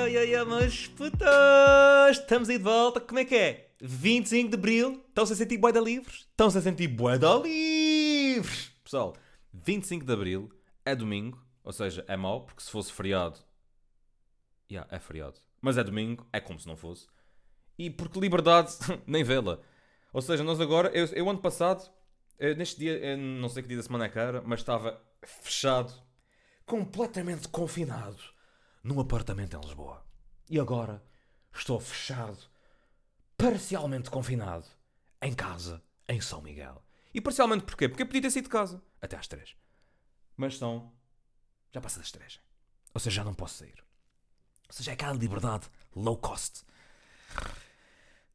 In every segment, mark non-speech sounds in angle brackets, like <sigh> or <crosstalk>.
ai, ai, ai, mas putas, estamos aí de volta, como é que é? 25 de Abril, estão-se a sentir bué da livres? Estão-se a sentir bué da livres! Pessoal, 25 de Abril é domingo, ou seja, é mau, porque se fosse feriado... Yeah, é feriado. Mas é domingo, é como se não fosse. E porque liberdade, <laughs> nem vê-la. Ou seja, nós agora, eu, eu ano passado, eh, neste dia, eu não sei que dia da semana é era, mas estava fechado, completamente confinado, num apartamento em Lisboa. E agora estou fechado, parcialmente confinado, em casa, em São Miguel. E parcialmente porquê? Porque eu podia ter de casa até às três. Mas são. Já passa das três. Ou seja, já não posso sair. Ou seja, é aquela liberdade low cost.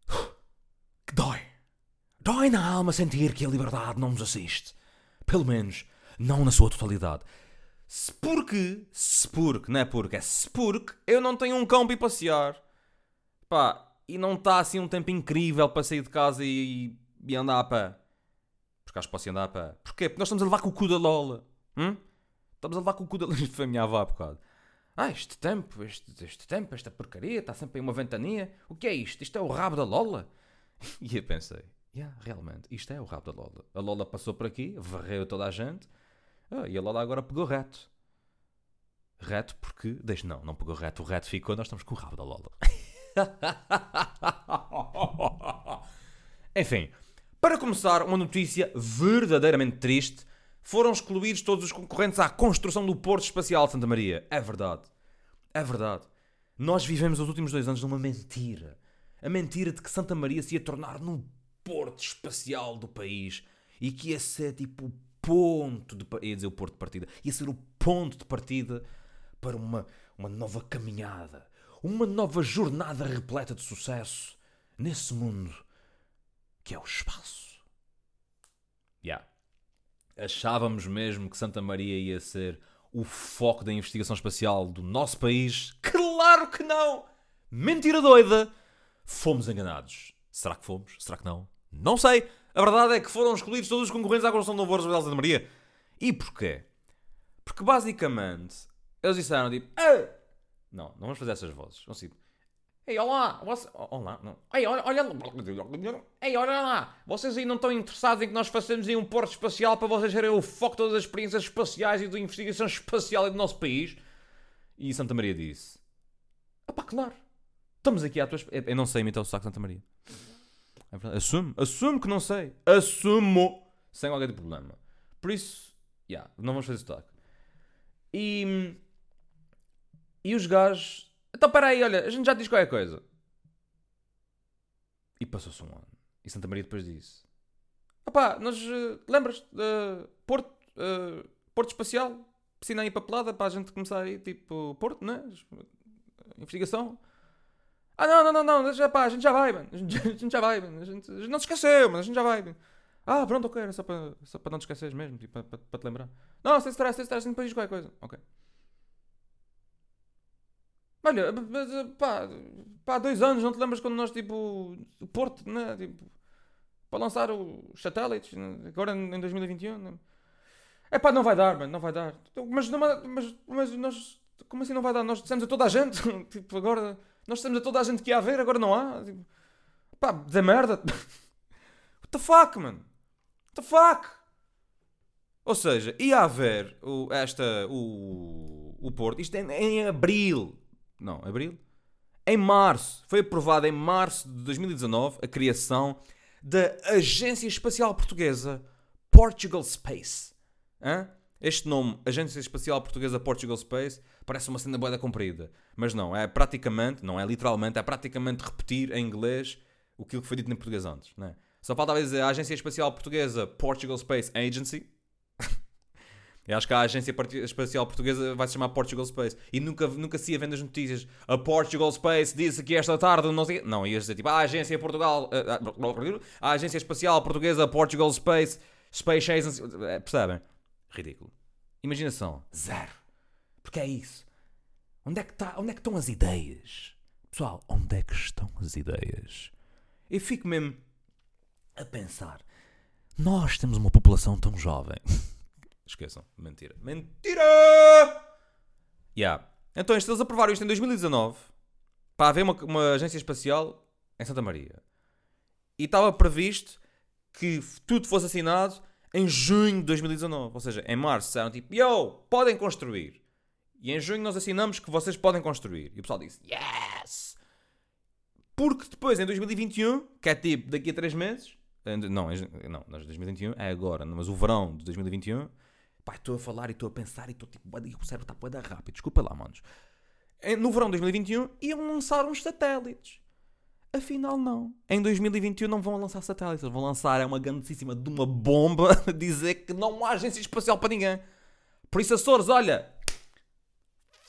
<sighs> Que dói. Dói na alma sentir que a liberdade não nos assiste. Pelo menos, não na sua totalidade. Se porque, se porque, não é porque, é se porque eu não tenho um cão para ir passear. Pá, e não está assim um tempo incrível para sair de casa e, e andar a pé. Porque acho que posso andar a pé. Porquê? Porque nós estamos a levar com o cu da Lola. Hum? Estamos a levar com o cu da Lola. Isto <laughs> foi a minha avó há bocado. Ah, este tempo, este, este tempo, esta porcaria, está sempre aí uma ventania. O que é isto? Isto é o rabo da Lola? <laughs> E eu pensei, yeah, realmente, isto é o rabo da Lola. A Lola passou por aqui, varreu toda a gente, ah, e a Lola agora pegou reto. Reto porque, deixa, não, não pegou reto, o reto ficou, nós estamos com o rabo da Lola. <laughs> Enfim, para começar, uma notícia verdadeiramente triste. Foram excluídos todos os concorrentes à construção do Porto Espacial de Santa Maria. É verdade. É verdade. Nós vivemos os últimos dois anos numa mentira. A mentira de que Santa Maria se ia tornar num porto espacial do país e que ia ser tipo o ponto de ia dizer o porto de partida, ia ser o ponto de partida para uma, uma nova caminhada, uma nova jornada repleta de sucesso nesse mundo que é o espaço. Yeah. Achávamos mesmo que Santa Maria ia ser o foco da investigação espacial do nosso país? Claro que não! Mentira doida! Fomos enganados. Será que fomos? Será que não? Não sei. A verdade é que foram escolhidos todos os concorrentes à construção do novo Porto de Maria. E porquê? Porque basicamente eles disseram tipo, "Ah!" não, não vamos fazer essas vozes. Vamos tipo, Ei, olá, você... olá, não. Ei, olha, olha, ei, olha lá, vocês aí não estão interessados em que nós façamos aí um porto espacial para vocês serem o foco de todas as experiências espaciais e da investigação espacial do nosso país? E Santa Maria disse, ah pá, claro, estamos aqui à tua... esp-" Eu não sei imitar o saco de Santa Maria. É verdade. Assumo, assumo que não sei. Assumo, sem qualquer tipo problema. Por isso, já, não vamos fazer sotaque. E... E os gajos... Então, peraí, olha, a gente já diz qualquer coisa. E passou-se um ano. E Santa Maria depois disse... Opá, nós... eh, Lembras? Uh, Porto... eh, Porto Espacial? Piscina aí papelada para a gente começar aí, tipo... Porto, né? Investigação. Ah, não, não, não, não. Pá, a gente já vai, mano. <laughs> A gente, já vai, mano. A gente, a gente não esqueceu, mas a gente já vai. mano. Ah, pronto, ok. Era só para, só para não te esqueceres mesmo, tipo, para, te lembrar. Não, sem stress, sem stress, depois diz qualquer coisa. Ok. Olha, pá, pá, dois anos, não te lembras quando nós, tipo, o Porto, né? Tipo, para lançar os satélites, né? agora em 2021, né? É pá, não vai dar, mano, não vai dar. Mas, não, mas, mas nós, como assim não vai dar? Nós dissemos a toda a gente, <laughs> tipo, agora, nós dissemos a toda a gente que ia haver, agora não há. Tipo, pá, da merda. <laughs> What the fuck, mano? What the fuck? Ou seja, ia haver o, esta, o, o Porto, isto em, em abril. Não, abril? Em março. Foi aprovada em março de 2019 a criação da Agência Espacial Portuguesa Portugal Space. Hã? Este nome, Agência Espacial Portuguesa Portugal Space, parece uma cena boeda comprida. Mas não, é praticamente, não é literalmente, é praticamente repetir em inglês o que foi dito em português antes. Não é? Só falta dizer a Agência Espacial Portuguesa Portugal Space Agency. <laughs> Eu acho que a Agência Espacial Portuguesa vai se chamar Portugal Space. E nunca, nunca se ia vendo as notícias. A Portugal Space disse que esta tarde não sei. Não, ia dizer tipo a Agência Portugal. ah, ah, A Agência Espacial Portuguesa Portugal Space. Space Agency. eh, Percebem? Ridículo. Imaginação. Zero. Porque é isso. Onde é que, tá, onde é que estão as ideias? Pessoal, onde é que estão as ideias? Eu fico mesmo a pensar. Nós temos uma população tão jovem. <laughs> Esqueçam. Mentira. Mentira! Yeah. Então, eles aprovaram isto em 2019. para haver uma, uma agência espacial em Santa Maria. E estava previsto que tudo fosse assinado em junho de 2019. Ou seja, em março disseram tipo, yo, podem construir. E em junho nós assinamos que vocês podem construir. E o pessoal disse, yes! Porque depois, em 2021, que é tipo daqui a 3 meses, não, não, 2021 é agora, mas o verão de 2021, pá, estou a falar e estou a pensar e estou tipo, o cérebro está poeda rápido, desculpa lá, manos. No verão de 2021 iam lançar uns satélites. Afinal, não. Em 2021 não vão lançar satélites, vão lançar é uma grandíssima de uma bomba <laughs> dizer que não há agência espacial para ninguém. Por isso, Açores, olha,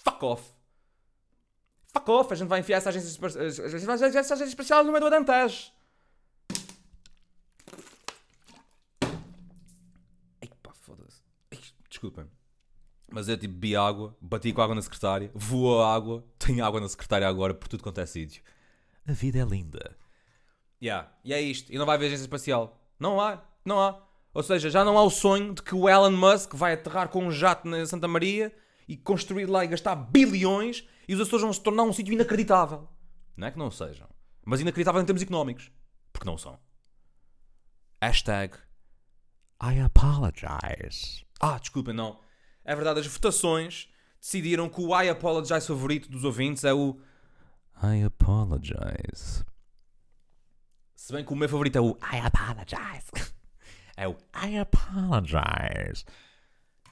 fuck off. Fuck off, a gente vai enfiar essa agência, essa agência espacial no meio do Adantage. Ai pá, foda-se. Desculpem. Mas eu tipo bebi água, bati com água na secretária, voou a água, tenho água na secretária agora por tudo quanto é sítio. A vida é linda. Yeah. E é isto. E não vai haver agência espacial. Não há. Não há. Ou seja, já não há o sonho de que o Elon Musk vai aterrar com um jato na Santa Maria e construir lá e gastar bilhões e os Açores vão se tornar um sítio inacreditável. Não é que não sejam. Mas inacreditável em termos económicos. Porque não são. Hashtag I apologize. Ah, desculpem, não. É verdade, as votações decidiram que o I apologize favorito dos ouvintes é o I apologize. Se bem que o meu favorito é o I apologize. <laughs> É o I apologize.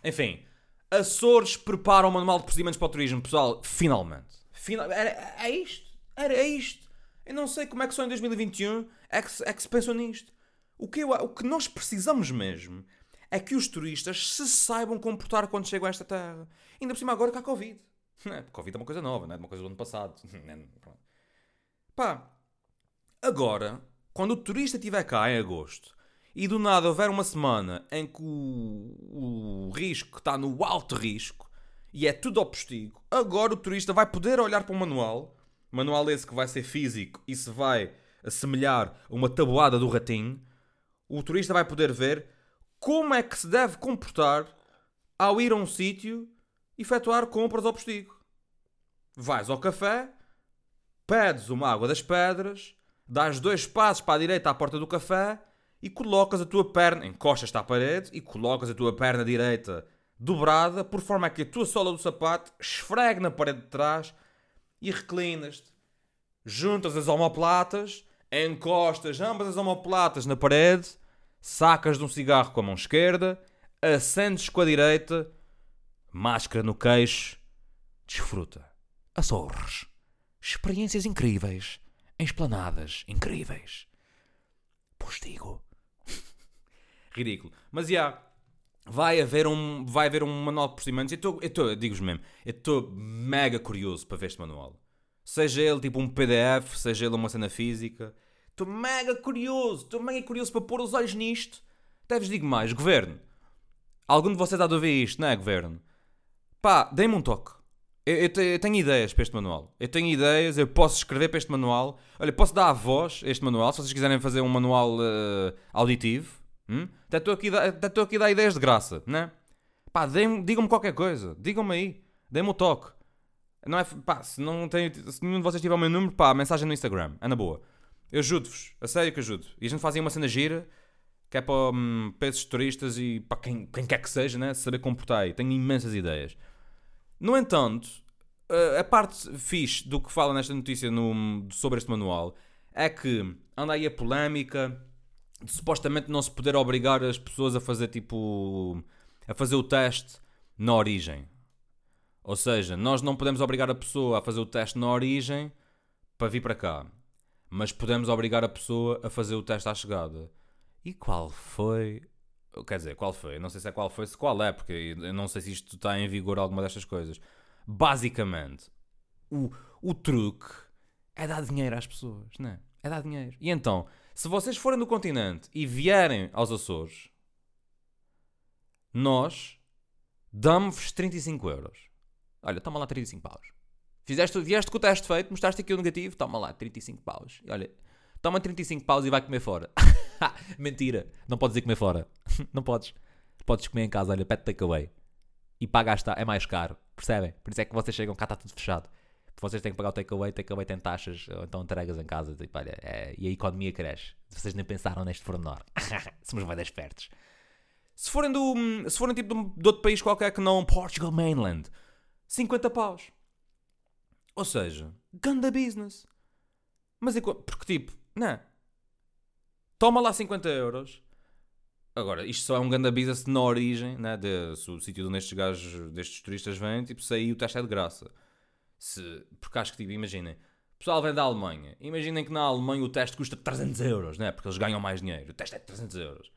Enfim, Açores prepara o manual de procedimentos para o turismo, pessoal. Finalmente. Final... Era, é isto. Era isto. Eu não sei como é que só em 2021 é que, é que se pensou nisto. O que, eu, o que nós precisamos mesmo é que os turistas se saibam comportar quando chegam a esta terra. Ainda por cima agora que há Covid. <laughs> É? Covid é uma coisa nova, não é uma coisa do ano passado. <laughs> É, Pá, agora, quando o turista estiver cá em agosto e do nada houver uma semana em que o, o risco está no alto risco e é tudo ao postigo, agora o turista vai poder olhar para o manual, manual esse que vai ser físico e se vai assemelhar a uma tabuada do ratinho, o turista vai poder ver como é que se deve comportar ao ir a um sítio efetuar compras ao postigo. Vais ao café, pedes uma água das pedras, dás dois passos para a direita à porta do café e colocas a tua perna, encostas-te à parede e colocas a tua perna direita dobrada por forma a que a tua sola do sapato esfregue na parede de trás e reclinas-te. Juntas as omoplatas, encostas ambas as omoplatas na parede, sacas de um cigarro com a mão esquerda, acendes com a direita máscara no queixo, desfruta. Açores. Experiências incríveis. Em esplanadas incríveis. Postigo. <laughs> Ridículo. Mas já. Yeah, vai haver um, vai haver um manual de procedimentos. Eu estou, digo-vos mesmo, eu estou mega curioso para ver este manual. Seja ele tipo um PDF, seja ele uma cena física. Estou mega curioso, estou mega curioso para pôr os olhos nisto. Até vos digo mais, governo. Algum de vocês há de ouvir isto, não é, governo? Pá, dê-me um toque. Eu, eu, eu, tenho ideias para este manual. Eu tenho ideias, eu posso escrever para este manual. Olha, posso dar a voz a este manual, se vocês quiserem fazer um manual uh, auditivo. Hum? Até estou aqui, aqui a dar ideias de graça, né? Pá, digam-me qualquer coisa. Digam-me aí. Deem-me o toque. Não é, pá, se, não tem, se nenhum de vocês tiver o meu número, pá, mensagem no Instagram. É na boa. Eu ajudo-vos. A sério que ajudo. E a gente fazia uma cena gira que é para, um, para esses turistas e para quem, quem quer que seja, né? Saber comportar aí. Tenho imensas ideias. No entanto, a parte fixe do que fala nesta notícia no, sobre este manual é que anda aí a polémica de supostamente não se poder obrigar as pessoas a fazer tipo. a fazer o teste na origem. Ou seja, nós não podemos obrigar a pessoa a fazer o teste na origem para vir para cá. Mas podemos obrigar a pessoa a fazer o teste à chegada. E qual foi Quer dizer, qual foi? Não sei se é qual foi, se qual é, porque eu não sei se isto está em vigor alguma destas coisas. Basicamente, o, o truque é dar dinheiro às pessoas, não é? É dar dinheiro. E então, se vocês forem do continente e vierem aos Açores, nós damos-vos 35 euros. Olha, toma lá 35 paus. Fizeste, vieste com o teste feito, mostraste aqui o negativo, toma lá 35 paus. E olha, toma 35 paus e vai comer fora. <laughs> Mentira, não podes ir comer fora. <laughs> não podes. Podes comer em casa, olha, pet takeaway. E para gastar é mais caro, percebem? Por isso é que vocês chegam cá, está tudo fechado. vocês têm que pagar o takeaway, takeaway tem taxas, ou então entregas em casa, tipo, olha, é, e a economia cresce. Vocês nem pensaram neste pormenor. <laughs> Somos bem espertos. Se forem, do, se forem tipo de, outro país qualquer que não Portugal Mainland, 50 paus. Ou seja, ganda business. Mas porque tipo, não. Toma lá 50 euros. Agora, isto só é um ganda business na origem, né? De, se o sítio onde estes gajos, destes turistas vêm, tipo, se aí o teste é de graça. Se, porque acho que, tipo, imaginem, o pessoal vem da Alemanha. Imaginem que na Alemanha o teste custa 300 euros, né? Porque eles ganham mais dinheiro. O teste é 300 euros.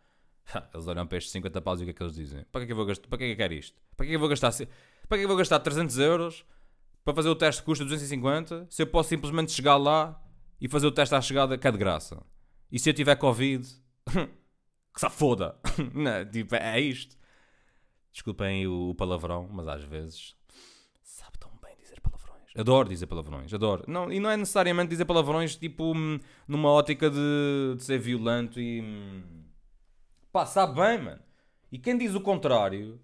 Eles olham para estes 50 paus e o que é que eles dizem? Para que é que eu vou gastar? Para que é que eu quero isto? Para que é que eu vou gastar, para que é que eu vou gastar 300 euros para fazer o teste que custa 250 se eu posso simplesmente chegar lá e fazer o teste à chegada que é de graça? E se eu tiver Covid, <laughs> que se foda. <laughs> Não, tipo, é isto. Desculpem o, palavrão, mas às vezes sabe tão bem dizer palavrões. Adoro dizer palavrões, adoro. Não, e não é necessariamente dizer palavrões tipo hum, numa ótica de, de ser violento e. hum, Pá, sabe bem, mano. E quem diz o contrário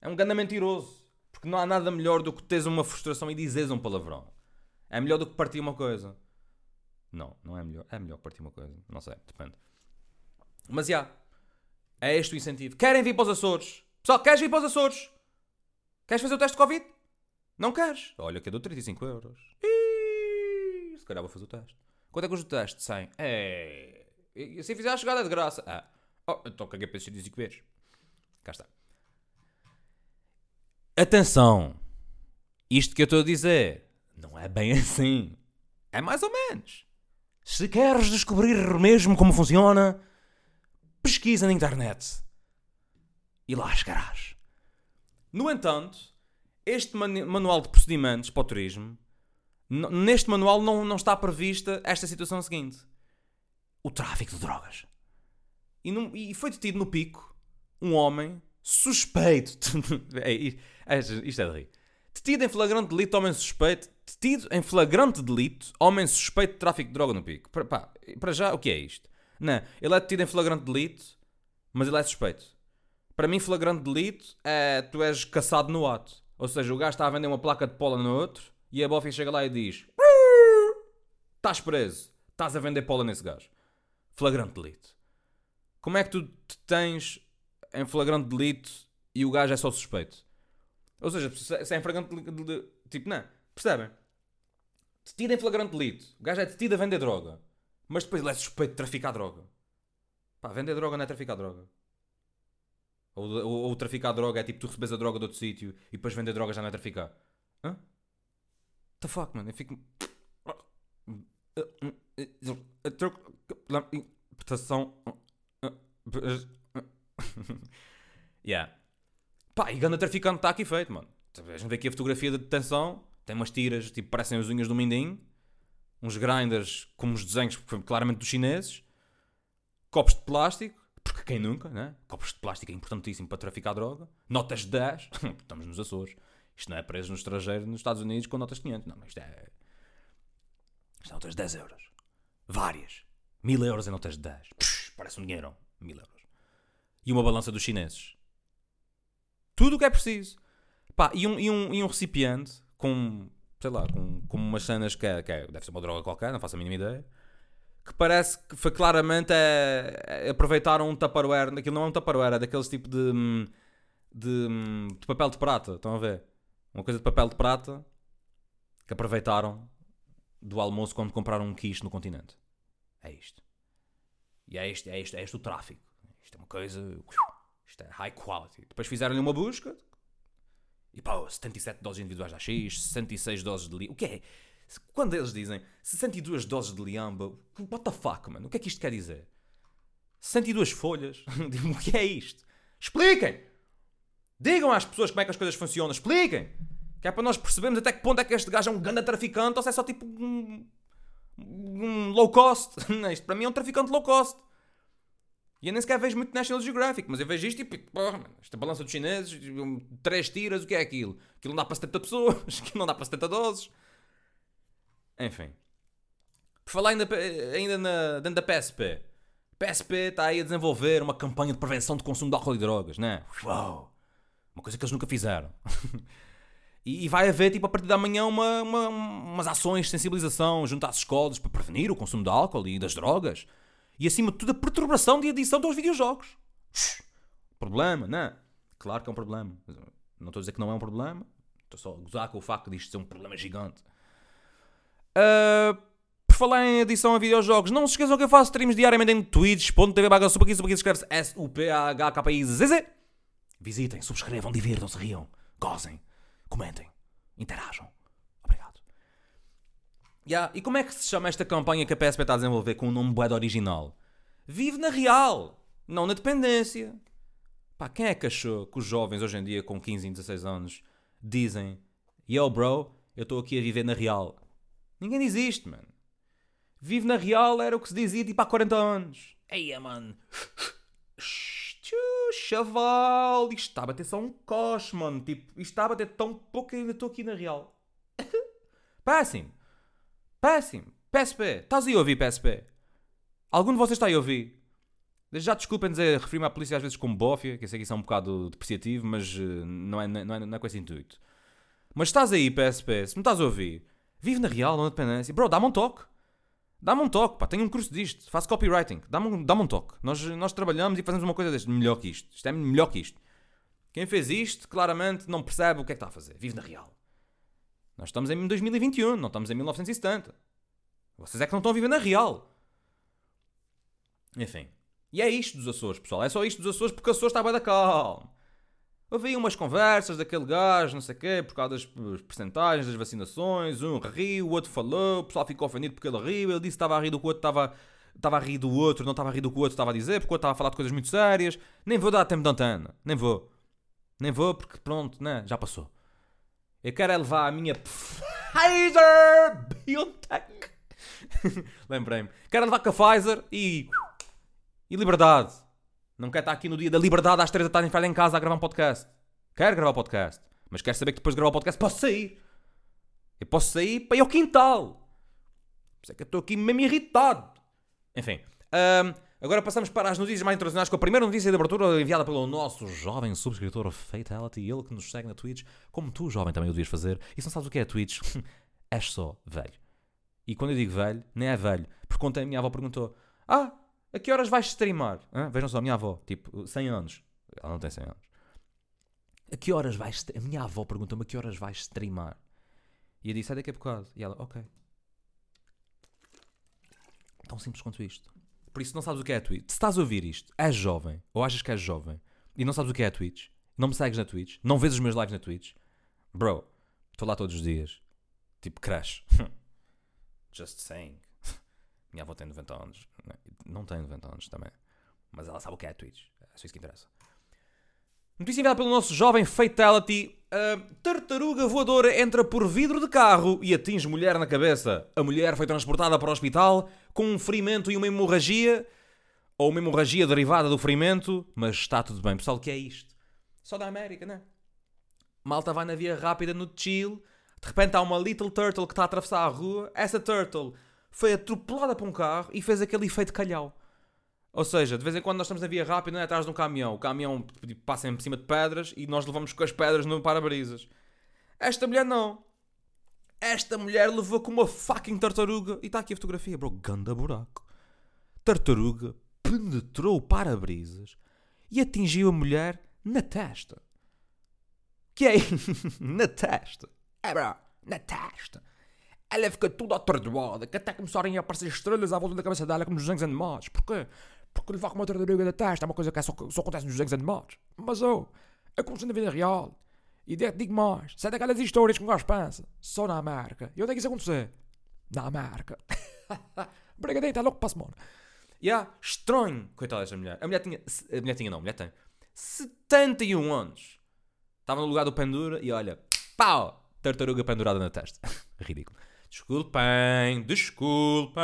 é um ganda mentiroso. Porque não há nada melhor do que teres uma frustração e dizeres um palavrão. É melhor do que partir uma coisa. Não, não é melhor. É melhor partir uma coisa. Não sei, depende. Mas já. É este o incentivo. Querem vir para os Açores? Pessoal, queres vir para os Açores? Queres fazer o teste de Covid? Não queres? Olha que eu dou 35 euros. Ih, se calhar vou fazer o teste. Quanto é que custa o teste? 100. É. E se fizer a chegada é de graça? Ah. Oh, então caguei para esses 5 vezes. Cá está. Atenção! Isto que eu estou a dizer não é bem <laughs> assim. É mais ou menos. Se queres descobrir mesmo como funciona, pesquisa na internet. E lá chegarás. No entanto, este manu- manual de procedimentos para o turismo, neste manual não, não está prevista esta situação seguinte: o tráfico de drogas. E, e foi detido no pico um homem suspeito. <laughs> É, isto é de rir. Detido em flagrante delito, homem suspeito. Detido em flagrante delito, homem suspeito de tráfico de droga no pico. Para, pá, para já, o que é isto? Não, ele é detido em flagrante delito, mas ele é suspeito. Para mim, flagrante delito é tu és caçado no ato. Ou seja, o gajo está a vender uma placa de pola no outro e a bofa chega lá e diz: Estás preso, estás a vender pola nesse gajo. Flagrante delito. Como é que tu te tens em flagrante delito e o gajo é só suspeito? Ou seja, se se é em flagrante delito. Tipo, não. Percebem? Detido em flagrante delito. O gajo é detido a vender droga. Mas depois ele é suspeito de traficar droga. Pá, vender droga não é traficar droga. Ou, ou, ou traficar droga é tipo tu recebes a droga de outro sítio e depois vender droga já não é traficar. Hã? The fuck, mano? Eu fico. Interpretação. <laughs> Yeah. Pá, e ganda traficante está aqui feito, mano. A gente vê aqui a fotografia da detenção. Tem umas tiras, tipo, parecem as unhas do mindinho. Uns grinders como os desenhos, claramente dos chineses. Copos de plástico. Porque quem nunca, né? Copos de plástico é importantíssimo para traficar droga. Notas de 10. <laughs> Estamos nos Açores. Isto não é preso no estrangeiro, nos Estados Unidos, com notas de 500. Não, isto é... Isto é notas de 10 euros. Várias. Mil euros em notas de 10. Psh, parece um dinheirão. Mil euros. E uma balança dos chineses. Tudo o que é preciso. Pá, e um, e um, e um recipiente com, sei lá, com, com umas cenas que, é, que é- deve ser uma droga qualquer, não faço a mínima ideia. Que parece que foi claramente é, é- aproveitaram um Tupperware. Aquilo não é um Tupperware, é daqueles tipo de, hum, de, hum, de papel de prata. Estão a ver? Uma coisa de papel de prata que aproveitaram do almoço quando compraram um quiche no continente. É isto. E é isto, é isto, é isto o tráfico. Isto é uma coisa. Isto é high quality. Depois fizeram-lhe uma busca. E pá, 77 doses individuais da X, 66 doses de li. O que é? Quando eles dizem 62 doses de liamba, what the fuck, mano? O que é que isto quer dizer? 62 folhas? Digo, <laughs> o que é isto? Expliquem! Digam às pessoas como é que as coisas funcionam, expliquem! Que é para nós percebermos até que ponto é que este gajo é um grande traficante ou se é só tipo um, um low cost. <laughs> Isto para mim é um traficante low cost. E eu nem sequer vejo muito National Geographic, mas eu vejo isto e tipo, porra, esta balança dos chineses, três tiras, o que é aquilo? Aquilo não dá para 70 pessoas, <laughs> aquilo não dá para 70 doses. Enfim. Por falar ainda, ainda na, dentro da PSP. PSP está aí a desenvolver uma campanha de prevenção de consumo de álcool e drogas, né? Uau! Uma coisa que eles nunca fizeram. <laughs> E, e vai haver, tipo, a partir da manhã, uma, uma- umas ações de sensibilização junto às escolas para prevenir o consumo de álcool e das drogas. E, acima de tudo, a perturbação de adição dos videojogos. Problema, não é? Claro que é um problema. Não estou a dizer que não é um problema. Estou só a gozar com o facto disto ser um problema gigante. Ah, por falar em adição a videojogos, não se esqueçam que eu faço streams diariamente em twitch.tv barra supakis, supakis escreve-se S-U-P-A-H-K-I-Z-Z. Visitem, subscrevam, divirtam-se, riam, gozem, comentem, interajam. Yeah, E como é que se chama esta campanha que a PSP está a desenvolver com um nome bué original? Vive na real, não na dependência. Pá, quem é que achou que os jovens hoje em dia com 15 e 16 anos dizem Yo bro, eu estou aqui a viver na real? Ninguém diz isto, mano. Vive na real era o que se dizia tipo há 40 anos. Eia, mano. Chaval, isto está a bater só um coche, mano. Tipo, isto está a bater tão pouco que ainda estou aqui na real. <laughs> Péssimo. Péssimo. PSP. Estás aí a ouvir PSP? Algum de vocês está aí a ouvir? Já desculpem dizer, refiro-me à polícia às vezes como bófia, que eu sei que isso é um bocado depreciativo, mas eh, não é, não, é, não é com esse intuito. Mas estás aí, PSP, se me estás a ouvir, vive na real, não na dependência. Bro, dá-me um toque. Dá-me um toque, pá, tenho um curso disto, faço copywriting, dá-me um, dá um toque. Nós, nós trabalhamos e fazemos uma coisa deste, melhor que isto. Isto é melhor que isto. Quem fez isto, claramente, não percebe o que é que está a fazer. Vive na real. Nós estamos em 2021, não estamos em 1970. Vocês é que não estão a viver na real. Enfim. E é isto dos Açores, pessoal. É só isto dos Açores porque Açores está bem da calma. Aí umas conversas daquele gajo, não sei o quê, por causa das percentagens das vacinações. Um riu, o outro falou, o pessoal ficou ofendido porque ele riu. Ele disse que estava a rir do que o outro estava, estava a rir do outro, não estava a rir do que o outro estava a dizer, porque o outro estava a falar de coisas muito sérias. Nem vou dar tempo de antena. Nem vou. Nem vou porque pronto, né? Já passou. Eu quero é levar a minha Pfizer BioNTech. <laughs> Lembrei-me. Quero levar com a Pfizer e. E liberdade. Não quero estar aqui no dia da liberdade às 3 da tarde enfiado em casa a gravar um podcast. Quero gravar o podcast. Mas quero saber que depois de gravar o podcast posso sair. Eu posso sair para ir ao quintal. Por isso é que eu estou aqui mesmo irritado. Enfim. ahm, agora passamos para as notícias mais internacionais com a primeira notícia de abertura enviada pelo nosso jovem subscritor Fatality, ele que nos segue na Twitch, como tu, jovem, também o devias fazer. E se não sabes o que é Twitch, <laughs> és só velho. E quando eu digo velho, nem é velho. Porque ontem a minha avó perguntou: Ah, a que horas vais streamar? Hã? Vejam só, a minha avó, tipo, 100 anos. Ela não tem 100 anos. A que horas vais. A minha avó perguntou-me a que horas vais streamar. E eu disse: É daqui a bocado. E ela: Ok. Tão simples quanto isto. Por isso, não sabes o que é a Twitch. Se estás a ouvir isto, és jovem, ou achas que és jovem, e não sabes o que é a Twitch, não me segues na Twitch, não vês os meus lives na Twitch, bro, estou lá todos os dias. Tipo, crash. <laughs> Just saying. <laughs> Minha avó tem 90 anos. Não tem 90 anos também. Mas ela sabe o que é a Twitch. É só isso que interessa. Notícia enviada pelo nosso jovem Fatality. A tartaruga voadora entra por vidro de carro e atinge mulher na cabeça. A mulher foi transportada para o hospital com um ferimento e uma hemorragia. Ou uma hemorragia derivada do ferimento. Mas está tudo bem. Pessoal, o que é isto? Só da América, né? Malta vai na via rápida no chill. De repente há uma little turtle que está a atravessar a rua. Essa turtle foi atropelada por um carro e fez aquele efeito calhau. Ou seja, de vez em quando nós estamos na via rápida né, atrás de um caminhão. O caminhão tipo, passa em cima de pedras e nós levamos com as pedras no para-brisas. Esta mulher não. Esta mulher levou com uma fucking tartaruga. E está aqui a fotografia, bro. Ganda buraco. Tartaruga penetrou o para-brisas e atingiu a mulher na testa. Que é? <laughs> na testa. É, bro. Na testa. Ela fica toda atordoada, que até começarem a aparecer estrelas à volta da cabeça dela como nos desenhos animados. Porquê? Porque levar com uma tartaruga da testa é uma coisa que só, só acontece nos desenhos animados. Mas, oh, acontece na vida real. E digo mais, se é daquelas histórias que um gajo pensa, só na América. E onde é que isso acontecer? Na América. <laughs> Brigadinho, está louco para a semana. E yeah, estranho, coitada desta mulher. A mulher tinha, a mulher tinha não, a mulher tem 71 anos. Estava no lugar do pendura e olha, pau, tartaruga pendurada na testa. <laughs> Ridículo. Desculpem, desculpem.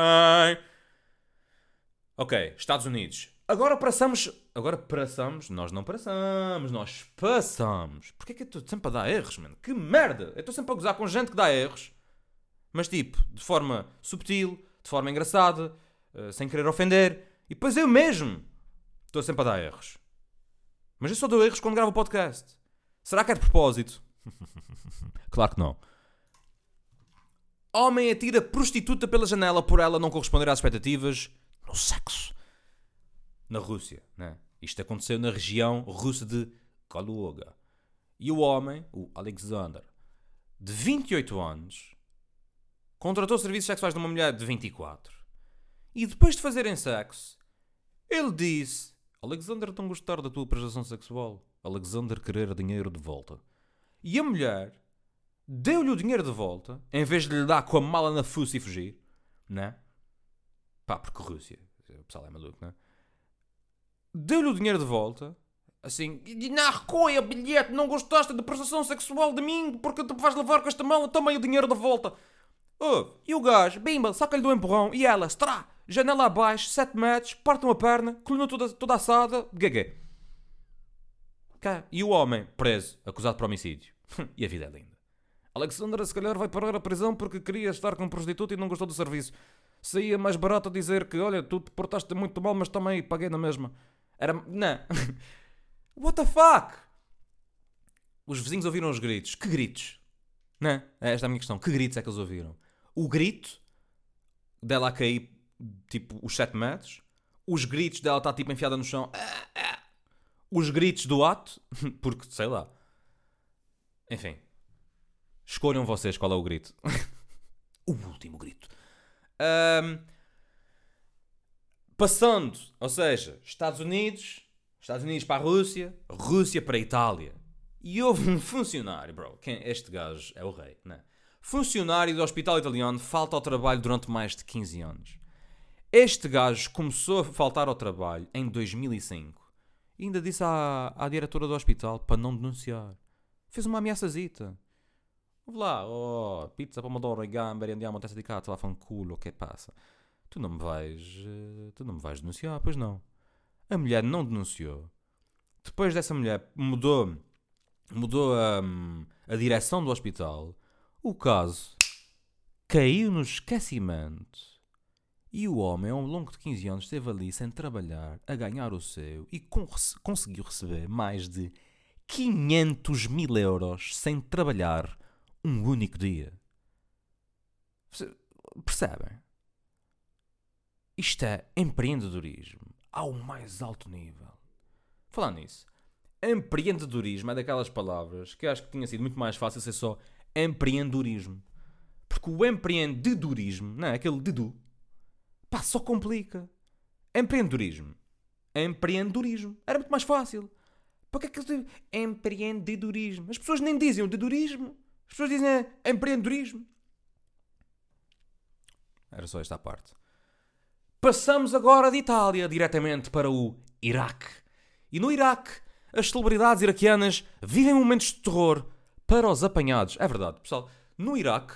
Ok, Estados Unidos. Agora passamos. Agora passamos. Nós não passamos, nós passamos. Porquê que eu estou sempre a dar erros, mano? Que merda! Eu estou sempre a gozar com gente que dá erros. Mas tipo, de forma subtil, de forma engraçada, eh, sem querer ofender. E depois eu mesmo estou sempre a dar erros. Mas eu só dou erros quando gravo o podcast. Será que é de propósito? <laughs> Claro que não. Homem atira prostituta pela janela por ela não corresponder às expectativas no sexo. Na Rússia, né? Isto aconteceu na região russa de Kaluga. E o homem, o Alexander, de 28 anos, contratou serviços sexuais de uma mulher de 24. E depois de fazerem sexo, ele disse: Alexander não gostar da tua prestação sexual. Alexander querer dinheiro de volta. E a mulher deu-lhe o dinheiro de volta, em vez de lhe dar com a mala na fuça e fugir, né? Pá, porque Rússia, o pessoal é maluco, né? Deu-lhe o dinheiro de volta, assim, na recolha bilhete, não gostaste da prestação sexual de mim, porque tu vais levar com esta mala, toma o dinheiro de volta. Oh, e o gajo, bimba, saca-lhe do empurrão, e ela, estrá, janela abaixo, 7 metros, parte uma perna, coluna toda, toda assada, GG. Cá. E o homem, preso, acusado por homicídio. e a vida é linda. Alexandra, se calhar, vai parar a prisão porque queria estar com um prostituto e não gostou do serviço. Saía mais barato dizer que, olha, tu te portaste muito mal, mas também paguei na mesma. Era. Não. <laughs> What the fuck? Os vizinhos ouviram os gritos. Que gritos? Não. É esta é a minha questão. Que gritos é que eles ouviram? O grito dela a cair, tipo, os 7 metros. Os gritos dela estar, tipo, enfiada no chão. Os gritos do ato. <laughs> Porque, sei lá. Enfim. Escolham vocês qual é o grito. <laughs> o último grito. Ahm, passando, ou seja, Estados Unidos, Estados Unidos para a Rússia, Rússia para a Itália. E houve um funcionário, bro, quem, este gajo é o rei, né? Funcionário do hospital italiano falta ao trabalho durante mais de 15 anos. Este gajo começou a faltar ao trabalho em 2005 e ainda disse à, à diretora do hospital para não denunciar. Fez uma ameaçazita. Vou lá, oh, pizza, pomodoro e gamberi, andiamo a testa di cazzo, lá fanculo, o que passa? Tu não me vais, eh, tu não me vais denunciar, pois não. A mulher não denunciou. Depois dessa mulher mudou, mudou a, a direção do hospital, o caso caiu no esquecimento. E o homem, ao longo de 15 anos, esteve ali sem trabalhar, a ganhar o seu e con- conseguiu receber mais de 500 mil euros sem trabalhar um único dia. Perce- Percebem? Isto é empreendedorismo ao mais alto nível. Falar nisso, empreendedorismo é daquelas palavras que acho que tinha sido muito mais fácil ser só empreendedorismo. Porque o empreendedorismo, não é? Aquele dedu, pá, só complica. Empreendedorismo. Empreendedorismo. Era muito mais fácil. Para que é que dizem empreendedorismo? As pessoas nem dizem o dedorismo. As pessoas dizem empreendedorismo. Era só esta parte. Passamos agora de Itália diretamente para o Iraque. E no Iraque, as celebridades iraquianas vivem momentos de terror para os apanhados. É verdade, pessoal. No Iraque,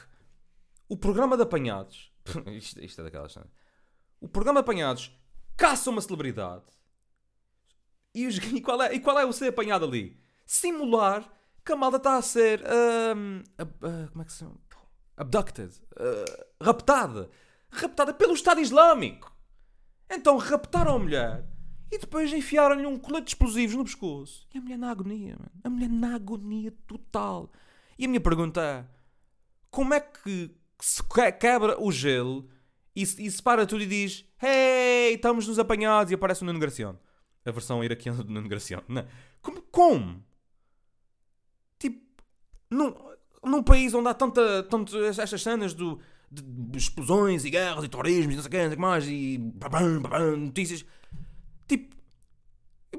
o programa de apanhados. <laughs> isto, isto é daquelas. cenas. O programa de apanhados caça uma celebridade. E, os- <laughs> e qual é, e qual é o ser apanhado ali? Simular que a malda está a ser. ah, como é que se chama? Abducted. ah, raptada. Raptada pelo Estado Islâmico. Então raptaram a mulher e depois enfiaram-lhe um colete de explosivos no pescoço. E a mulher na agonia, mano. A mulher na agonia total. E a minha pergunta é: como é que se que- quebra o gelo e e se para tudo e diz: Hey, estamos nos apanhados e aparece o Nuno Graciano? A versão iraquiana do Nuno Graciano. Não. é? Como? como? Tipo, num, num país onde há tanta, tanto estas cenas do, de, explosões e guerras e terrorismo e não sei o que, não sei que mais e babam, babam, notícias. Tipo,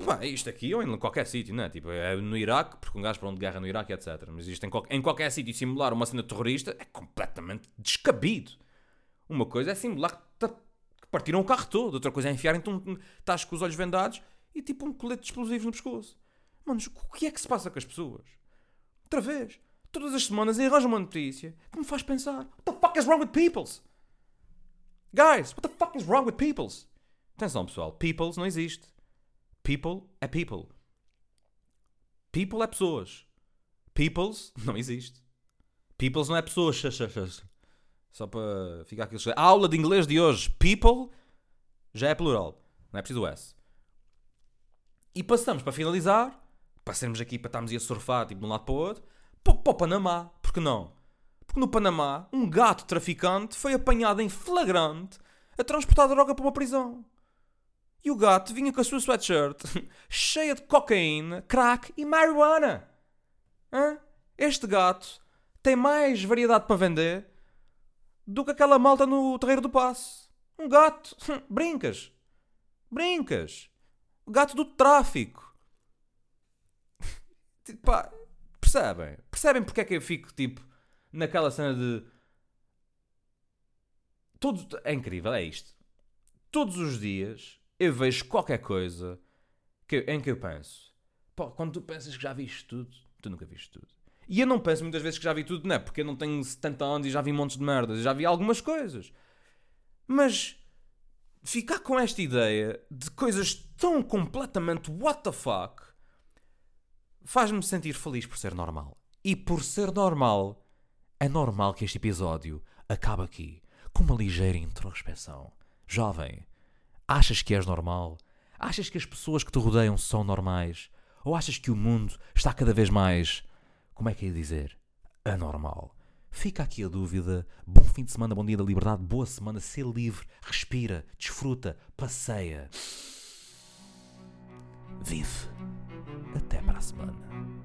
pá, isto aqui ou em qualquer sítio, não é? Tipo, é no Iraque, porque um gajo para onde guerra no Iraque, etc. Mas isto em, qual- em qualquer sítio simular uma cena terrorista é completamente descabido. Uma coisa é simular que, que partiram o carro todo, outra coisa é enfiar então estás com os olhos vendados e tipo um colete de explosivos no pescoço. Manos, o que é que se passa com as pessoas? Outra vez, todas as semanas arranjam uma notícia que me faz pensar: What the fuck is wrong with peoples? Guys, what the fuck is wrong with peoples? Atenção pessoal, peoples não existe. People é people. People é pessoas. Peoples <laughs> não existe. Peoples não é pessoas. Só para ficar aqui. A aula de inglês de hoje. People já é plural. Não é preciso S. E passamos para finalizar. Para sermos aqui, para estarmos a surfar tipo, de um lado para o outro. Para o Panamá. Por que não? Porque no Panamá, um gato traficante foi apanhado em flagrante a transportar droga para uma prisão. E o gato vinha com a sua sweatshirt <laughs> cheia de cocaína, crack e marijuana. Hã? Este gato tem mais variedade para vender do que aquela malta no Terreiro do Passo. Um gato. Brincas. Brincas. O gato do tráfico. <laughs> Pá, percebem? Percebem porque é que eu fico, tipo, naquela cena de... Todos... É incrível, é isto. Todos os dias eu vejo qualquer coisa que, em que eu penso. Pô, quando tu pensas que já viste tudo, tu nunca viste tudo. E eu não penso muitas vezes que já vi tudo, não é? Porque eu não tenho 70 anos e já vi montes de merdas. Já vi algumas coisas. Mas ficar com esta ideia de coisas tão completamente what the fuck faz-me sentir feliz por ser normal. E por ser normal, é normal que este episódio acabe aqui com uma ligeira introspeção. Jovem, achas que és normal? Achas que as pessoas que te rodeiam são normais? Ou achas que o mundo está cada vez mais, como é que ia dizer, anormal? Fica aqui a dúvida. Bom fim de semana, bom dia da liberdade, boa semana, ser livre, respira, desfruta, passeia. Vive. Até a semana.